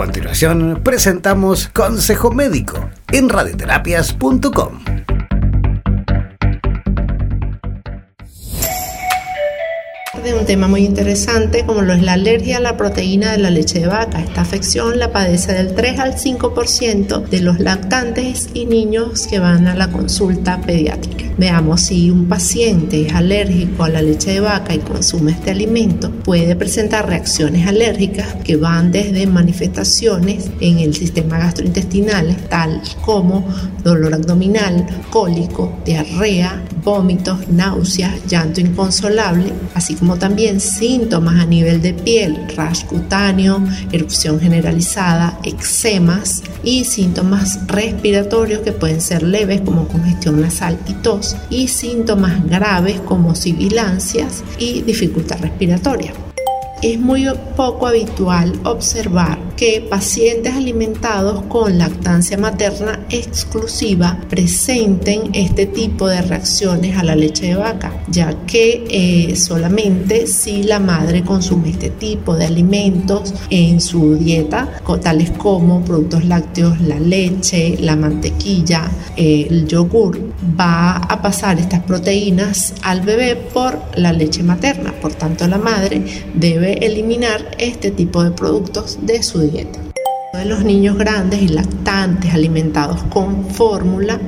continuación presentamos Consejo Médico en radioterapias.com. de un tema muy interesante como lo es la alergia a la proteína de la leche de vaca. Esta afección la padece del 3 al 5% de los lactantes y niños que van a la consulta pediátrica. Veamos si un paciente es alérgico a la leche de vaca y consume este alimento, puede presentar reacciones alérgicas que van desde manifestaciones en el sistema gastrointestinal, tal como dolor abdominal, cólico, diarrea, vómitos, náuseas, llanto inconsolable, así como también síntomas a nivel de piel, rash cutáneo, erupción generalizada, eczemas y síntomas respiratorios que pueden ser leves como congestión nasal y tos y síntomas graves como sibilancias y dificultad respiratoria. Es muy poco habitual observar que pacientes alimentados con lactancia materna exclusiva presenten este tipo de reacciones a la leche de vaca, ya que eh, solamente si la madre consume este tipo de alimentos en su dieta, tales como productos lácteos, la leche, la mantequilla, el yogur, va a pasar estas proteínas al bebé por la leche materna. Por tanto, la madre eliminar este tipo de productos de su dieta. De los niños grandes y lactantes alimentados con fórmula,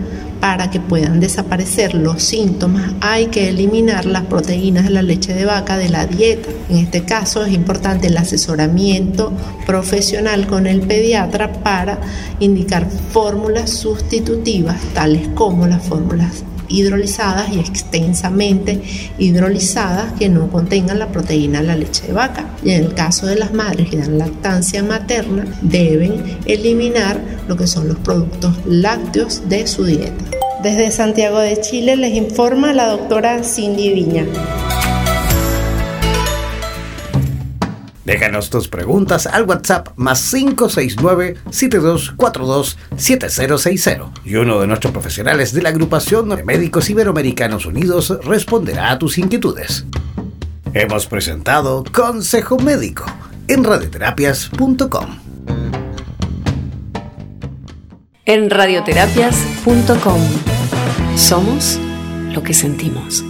para que puedan desaparecer los síntomas hay que eliminar las proteínas de la leche de vaca de la dieta. En este caso es importante el asesoramiento profesional con el pediatra para indicar fórmulas sustitutivas tales como las fórmulas hidrolizadas y extensamente hidrolizadas que no contengan la proteína de la leche de vaca. Y en el caso de las madres que dan lactancia materna, deben eliminar lo que son los productos lácteos de su dieta. Desde Santiago de Chile les informa la doctora Cindy Viña. Déjanos tus preguntas al WhatsApp más 569-7242-7060 y uno de nuestros profesionales de la agrupación de médicos iberoamericanos unidos responderá a tus inquietudes. Hemos presentado Consejo Médico en radioterapias.com. En radioterapias.com somos lo que sentimos.